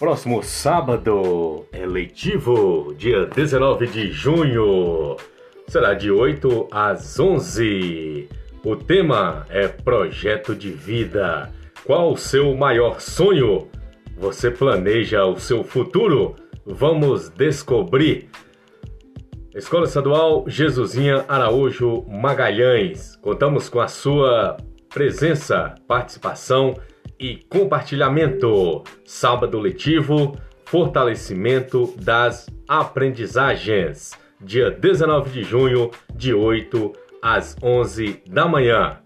Próximo sábado, eletivo, dia 19 de junho, será de 8 às 11. O tema é Projeto de Vida. Qual o seu maior sonho? Você planeja o seu futuro? Vamos descobrir. Escola Estadual Jesusinha Araújo Magalhães. Contamos com a sua presença, participação e compartilhamento. Sábado letivo, fortalecimento das aprendizagens. Dia 19 de junho, de 8 às 11 da manhã.